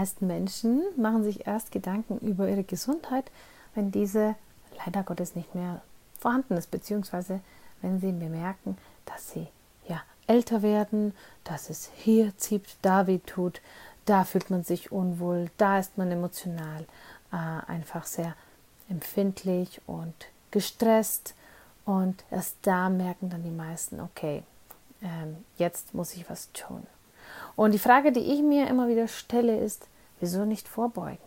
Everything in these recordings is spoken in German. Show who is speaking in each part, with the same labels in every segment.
Speaker 1: Meisten Menschen machen sich erst Gedanken über ihre Gesundheit, wenn diese leider Gottes nicht mehr vorhanden ist, beziehungsweise wenn sie bemerken, dass sie ja älter werden, dass es hier zieht, da weh tut, da fühlt man sich unwohl, da ist man emotional äh, einfach sehr empfindlich und gestresst und erst da merken dann die meisten, okay, ähm, jetzt muss ich was tun. Und die Frage, die ich mir immer wieder stelle, ist, wieso nicht vorbeugen?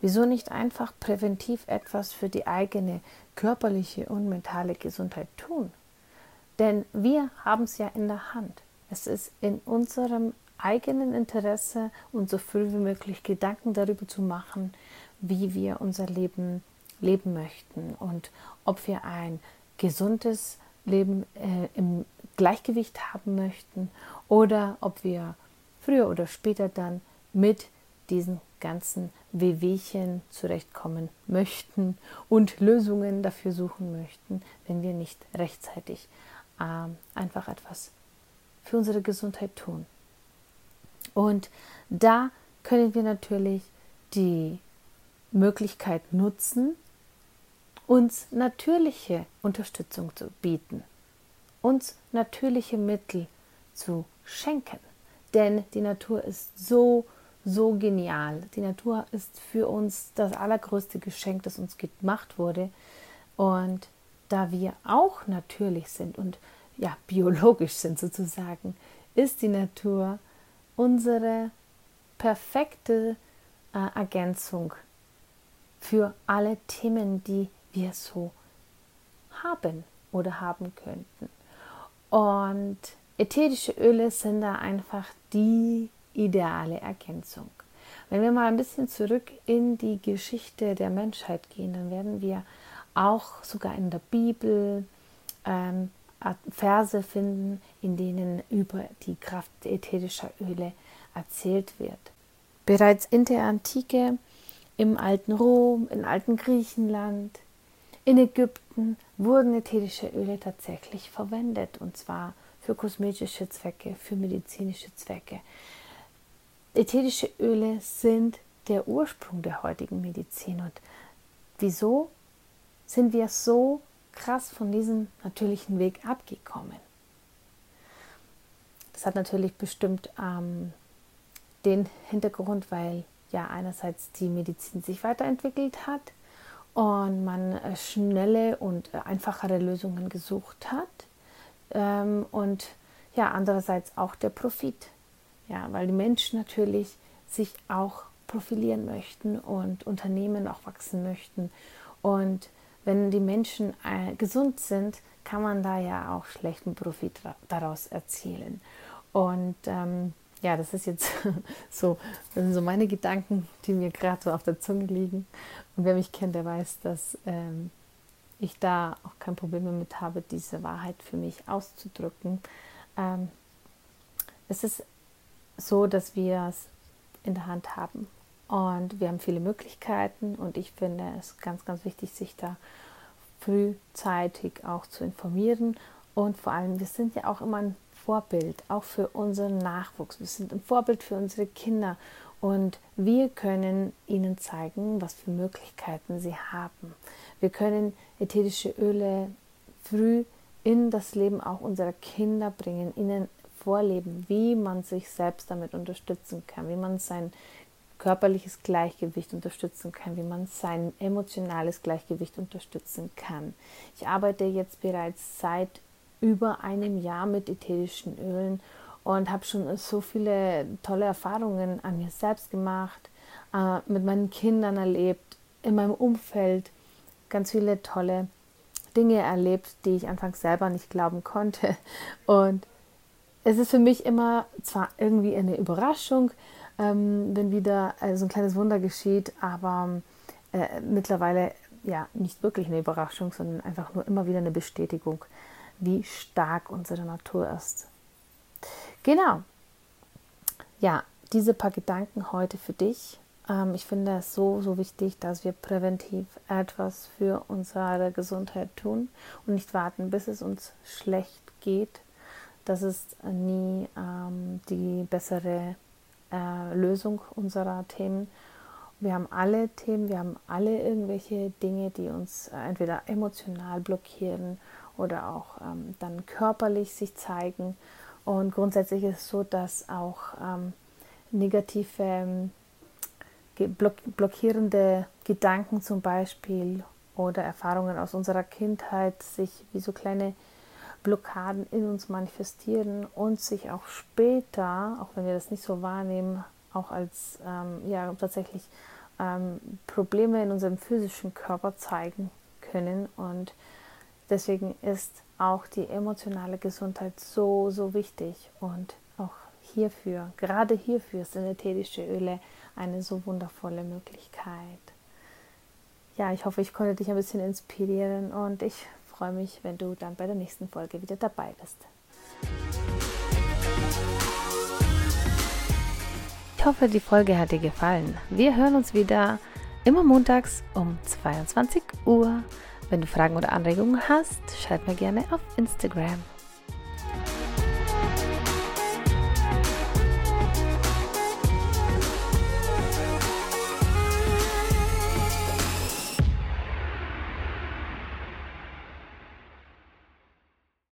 Speaker 1: Wieso nicht einfach präventiv etwas für die eigene körperliche und mentale Gesundheit tun? Denn wir haben es ja in der Hand. Es ist in unserem eigenen Interesse, uns so früh wie möglich Gedanken darüber zu machen, wie wir unser Leben leben möchten und ob wir ein gesundes Leben äh, im Gleichgewicht haben möchten oder ob wir früher oder später dann mit diesen ganzen Wehwehchen zurechtkommen möchten und Lösungen dafür suchen möchten, wenn wir nicht rechtzeitig äh, einfach etwas für unsere Gesundheit tun. Und da können wir natürlich die Möglichkeit nutzen, uns natürliche Unterstützung zu bieten, uns natürliche Mittel zu schenken. Denn die Natur ist so, so genial. Die Natur ist für uns das allergrößte Geschenk, das uns gemacht wurde. Und da wir auch natürlich sind und ja, biologisch sind sozusagen, ist die Natur unsere perfekte äh, Ergänzung für alle Themen, die wir so haben oder haben könnten. Und ätherische Öle sind da einfach die ideale Ergänzung. Wenn wir mal ein bisschen zurück in die Geschichte der Menschheit gehen, dann werden wir auch sogar in der Bibel ähm, Verse finden, in denen über die Kraft ätherischer Öle erzählt wird. Bereits in der Antike, im alten Rom, im alten Griechenland, in Ägypten wurden ätherische Öle tatsächlich verwendet und zwar für kosmetische Zwecke, für medizinische Zwecke. Ätherische Öle sind der Ursprung der heutigen Medizin und wieso sind wir so krass von diesem natürlichen Weg abgekommen? Das hat natürlich bestimmt ähm, den Hintergrund, weil ja einerseits die Medizin sich weiterentwickelt hat und man äh, schnelle und äh, einfachere Lösungen gesucht hat ähm, und ja andererseits auch der Profit, ja, weil die Menschen natürlich sich auch profilieren möchten und Unternehmen auch wachsen möchten und wenn die Menschen äh, gesund sind, kann man da ja auch schlechten Profit daraus erzielen. Und ähm, ja, das ist jetzt so, das sind so meine Gedanken, die mir gerade so auf der Zunge liegen. Und wer mich kennt, der weiß, dass ähm, ich da auch kein Problem damit habe, diese Wahrheit für mich auszudrücken. Ähm, es ist so, dass wir es in der Hand haben. Und wir haben viele Möglichkeiten und ich finde es ganz, ganz wichtig, sich da frühzeitig auch zu informieren. Und vor allem, wir sind ja auch immer ein Vorbild, auch für unseren Nachwuchs. Wir sind ein Vorbild für unsere Kinder und wir können ihnen zeigen, was für Möglichkeiten sie haben. Wir können ätherische Öle früh in das Leben auch unserer Kinder bringen, ihnen vorleben, wie man sich selbst damit unterstützen kann, wie man sein körperliches Gleichgewicht unterstützen kann, wie man sein emotionales Gleichgewicht unterstützen kann. Ich arbeite jetzt bereits seit über einem Jahr mit ätherischen Ölen und habe schon so viele tolle Erfahrungen an mir selbst gemacht, äh, mit meinen Kindern erlebt, in meinem Umfeld ganz viele tolle Dinge erlebt, die ich anfangs selber nicht glauben konnte. Und es ist für mich immer zwar irgendwie eine Überraschung, ähm, wenn wieder äh, so ein kleines Wunder geschieht, aber äh, mittlerweile ja nicht wirklich eine Überraschung, sondern einfach nur immer wieder eine Bestätigung, wie stark unsere Natur ist. Genau. Ja, diese paar Gedanken heute für dich. Ähm, ich finde es so, so wichtig, dass wir präventiv etwas für unsere Gesundheit tun und nicht warten, bis es uns schlecht geht. Das ist nie ähm, die bessere äh, Lösung unserer Themen. Wir haben alle Themen, wir haben alle irgendwelche Dinge, die uns entweder emotional blockieren oder auch ähm, dann körperlich sich zeigen. Und grundsätzlich ist es so, dass auch ähm, negative, ähm, block blockierende Gedanken zum Beispiel oder Erfahrungen aus unserer Kindheit sich wie so kleine Blockaden in uns manifestieren und sich auch später, auch wenn wir das nicht so wahrnehmen, auch als ähm, ja tatsächlich ähm, Probleme in unserem physischen Körper zeigen können. Und deswegen ist auch die emotionale Gesundheit so, so wichtig. Und auch hierfür, gerade hierfür sind ätherische Öle eine so wundervolle Möglichkeit. Ja, ich hoffe, ich konnte dich ein bisschen inspirieren und ich freue mich, wenn du dann bei der nächsten Folge wieder dabei bist. Ich hoffe, die Folge hat dir gefallen. Wir hören uns wieder immer montags um 22 Uhr. Wenn du Fragen oder Anregungen hast, schreib mir gerne auf Instagram.